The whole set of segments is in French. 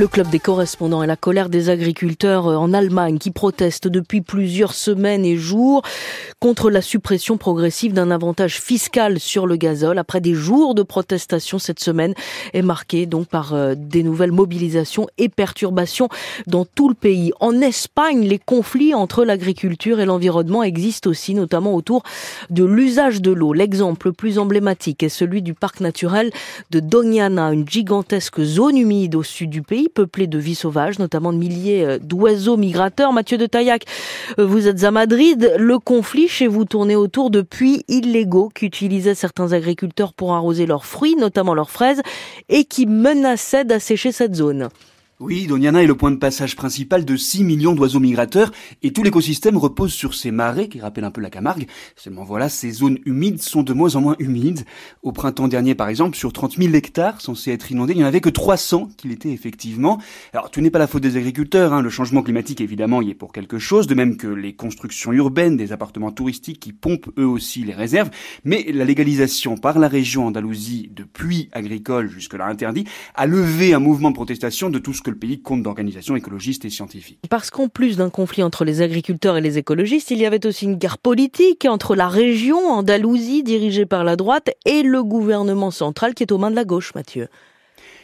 Le club des correspondants et la colère des agriculteurs euh, en Allemagne qui protestent depuis plusieurs semaines et jours contre la suppression progressive d'un avantage fiscal sur le gazole après des jours de protestation cette semaine est marquée donc par euh, des nouvelles mobilisations et perturbations dans tout le pays. En Espagne, les conflits entre l'agriculture et l'environnement existent aussi, notamment autour de l'usage de l'eau. L'exemple le plus emblématique est celui du parc naturel de Doñana, une gigantesque zone humide au sud du pays peuplé de vie sauvage, notamment de milliers euh, d'oiseaux migrateurs. Mathieu de Taillac, euh, vous êtes à Madrid. Le conflit chez vous tournait autour de puits illégaux qu'utilisaient certains agriculteurs pour arroser leurs fruits, notamment leurs fraises, et qui menaçaient d'assécher cette zone. Oui, Doniana est le point de passage principal de 6 millions d'oiseaux migrateurs et tout l'écosystème repose sur ces marais qui rappellent un peu la Camargue. Seulement voilà, ces zones humides sont de moins en moins humides. Au printemps dernier, par exemple, sur 30 000 hectares censés être inondés, il n'y en avait que 300 qui l'étaient effectivement. Alors, tout n'est pas la faute des agriculteurs, hein. le changement climatique évidemment y est pour quelque chose, de même que les constructions urbaines, des appartements touristiques qui pompent eux aussi les réserves, mais la légalisation par la région Andalousie de puits agricoles jusque-là interdits a levé un mouvement de protestation de tout ce que le pays compte d'organisations écologistes et scientifiques. Parce qu'en plus d'un conflit entre les agriculteurs et les écologistes, il y avait aussi une guerre politique entre la région Andalousie dirigée par la droite et le gouvernement central qui est aux mains de la gauche, Mathieu.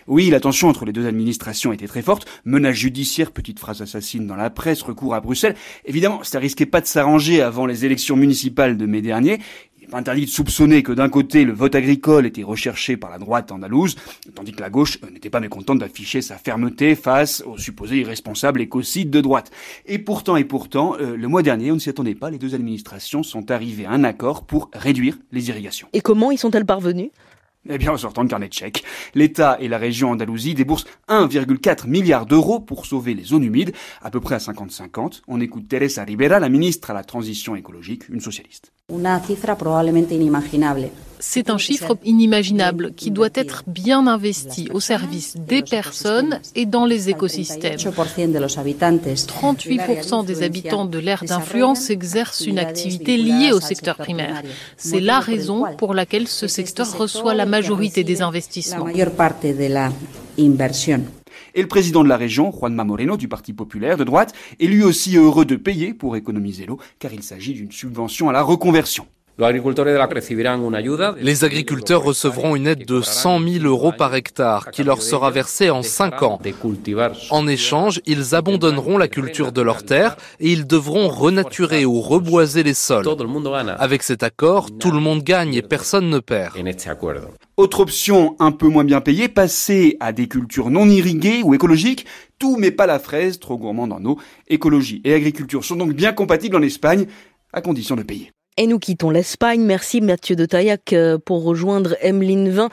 Oui, la tension entre les deux administrations était très forte. Menace judiciaire, petite phrase assassine dans la presse, recours à Bruxelles. Évidemment, ça risquait pas de s'arranger avant les élections municipales de mai dernier pas interdit de soupçonner que d'un côté le vote agricole était recherché par la droite andalouse, tandis que la gauche euh, n'était pas mécontente d'afficher sa fermeté face aux supposés irresponsables écocides de droite. Et pourtant, et pourtant, euh, le mois dernier, on ne s'y attendait pas, les deux administrations sont arrivées à un accord pour réduire les irrigations. Et comment y sont-elles parvenues? Eh bien, en sortant de carnet de chèques, l'État et la région Andalousie déboursent 1,4 milliard d'euros pour sauver les zones humides, à peu près à 50-50. On écoute Teresa Rivera, la ministre à la transition écologique, une socialiste. C'est un chiffre inimaginable qui doit être bien investi au service des personnes et dans les écosystèmes. 38% des habitants de l'aire d'influence exercent une activité liée au secteur primaire. C'est la raison pour laquelle ce secteur reçoit la majorité des investissements. Et le président de la région, Juanma Moreno, du Parti populaire de droite, est lui aussi heureux de payer pour économiser l'eau, car il s'agit d'une subvention à la reconversion. Les agriculteurs recevront une aide de 100 000 euros par hectare qui leur sera versée en 5 ans. En échange, ils abandonneront la culture de leurs terres et ils devront renaturer ou reboiser les sols. Avec cet accord, tout le monde gagne et personne ne perd. Autre option un peu moins bien payée, passer à des cultures non irriguées ou écologiques. Tout mais pas la fraise, trop gourmande en eau. Écologie et agriculture sont donc bien compatibles en Espagne, à condition de payer. Et nous quittons l'Espagne. Merci Mathieu de Taillac euh, pour rejoindre Emeline Vin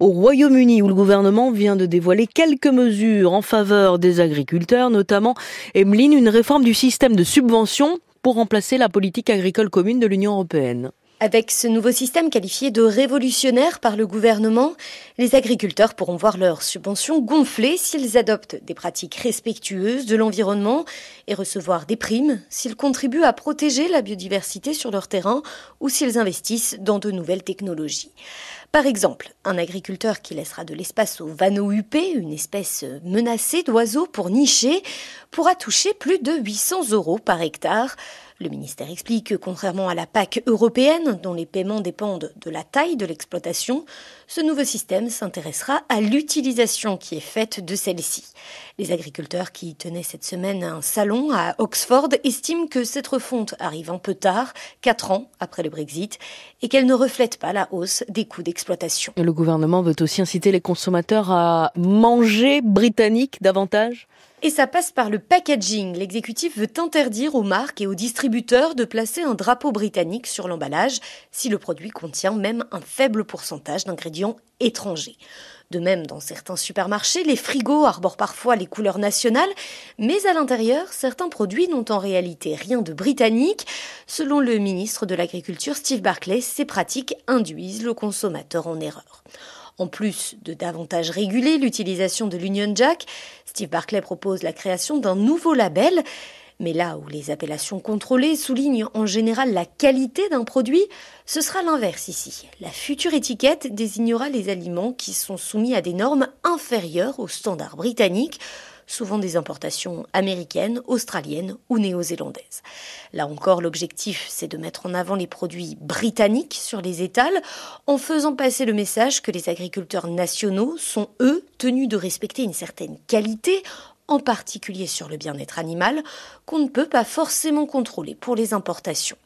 au Royaume-Uni où le gouvernement vient de dévoiler quelques mesures en faveur des agriculteurs, notamment Emeline, une réforme du système de subvention pour remplacer la politique agricole commune de l'Union européenne. Avec ce nouveau système qualifié de révolutionnaire par le gouvernement, les agriculteurs pourront voir leurs subventions gonfler s'ils adoptent des pratiques respectueuses de l'environnement et recevoir des primes s'ils contribuent à protéger la biodiversité sur leur terrain ou s'ils investissent dans de nouvelles technologies. Par exemple, un agriculteur qui laissera de l'espace au vanneau huppé, une espèce menacée d'oiseaux pour nicher, pourra toucher plus de 800 euros par hectare. Le ministère explique que contrairement à la PAC européenne, dont les paiements dépendent de la taille de l'exploitation, ce nouveau système s'intéressera à l'utilisation qui est faite de celle-ci. Les agriculteurs qui tenaient cette semaine un salon à Oxford estiment que cette refonte arrive un peu tard, quatre ans après le Brexit, et qu'elle ne reflète pas la hausse des coûts d'exploitation. Le gouvernement veut aussi inciter les consommateurs à manger britannique davantage? Et ça passe par le packaging. L'exécutif veut interdire aux marques et aux distributeurs de placer un drapeau britannique sur l'emballage si le produit contient même un faible pourcentage d'ingrédients étrangers. De même, dans certains supermarchés, les frigos arborent parfois les couleurs nationales, mais à l'intérieur, certains produits n'ont en réalité rien de britannique. Selon le ministre de l'Agriculture Steve Barclay, ces pratiques induisent le consommateur en erreur. En plus de davantage réguler l'utilisation de l'Union Jack, Steve Barclay propose la création d'un nouveau label. Mais là où les appellations contrôlées soulignent en général la qualité d'un produit, ce sera l'inverse ici. La future étiquette désignera les aliments qui sont soumis à des normes inférieures aux standards britanniques, souvent des importations américaines, australiennes ou néo-zélandaises. Là encore, l'objectif, c'est de mettre en avant les produits britanniques sur les étals en faisant passer le message que les agriculteurs nationaux sont, eux, tenus de respecter une certaine qualité en particulier sur le bien-être animal, qu'on ne peut pas forcément contrôler pour les importations.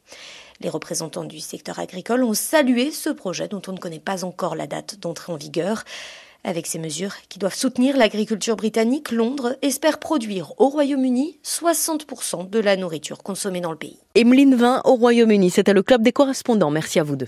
Les représentants du secteur agricole ont salué ce projet dont on ne connaît pas encore la date d'entrée en vigueur. Avec ces mesures qui doivent soutenir l'agriculture britannique, Londres espère produire au Royaume-Uni 60% de la nourriture consommée dans le pays. Emeline Vin au Royaume-Uni, c'était le club des correspondants. Merci à vous deux.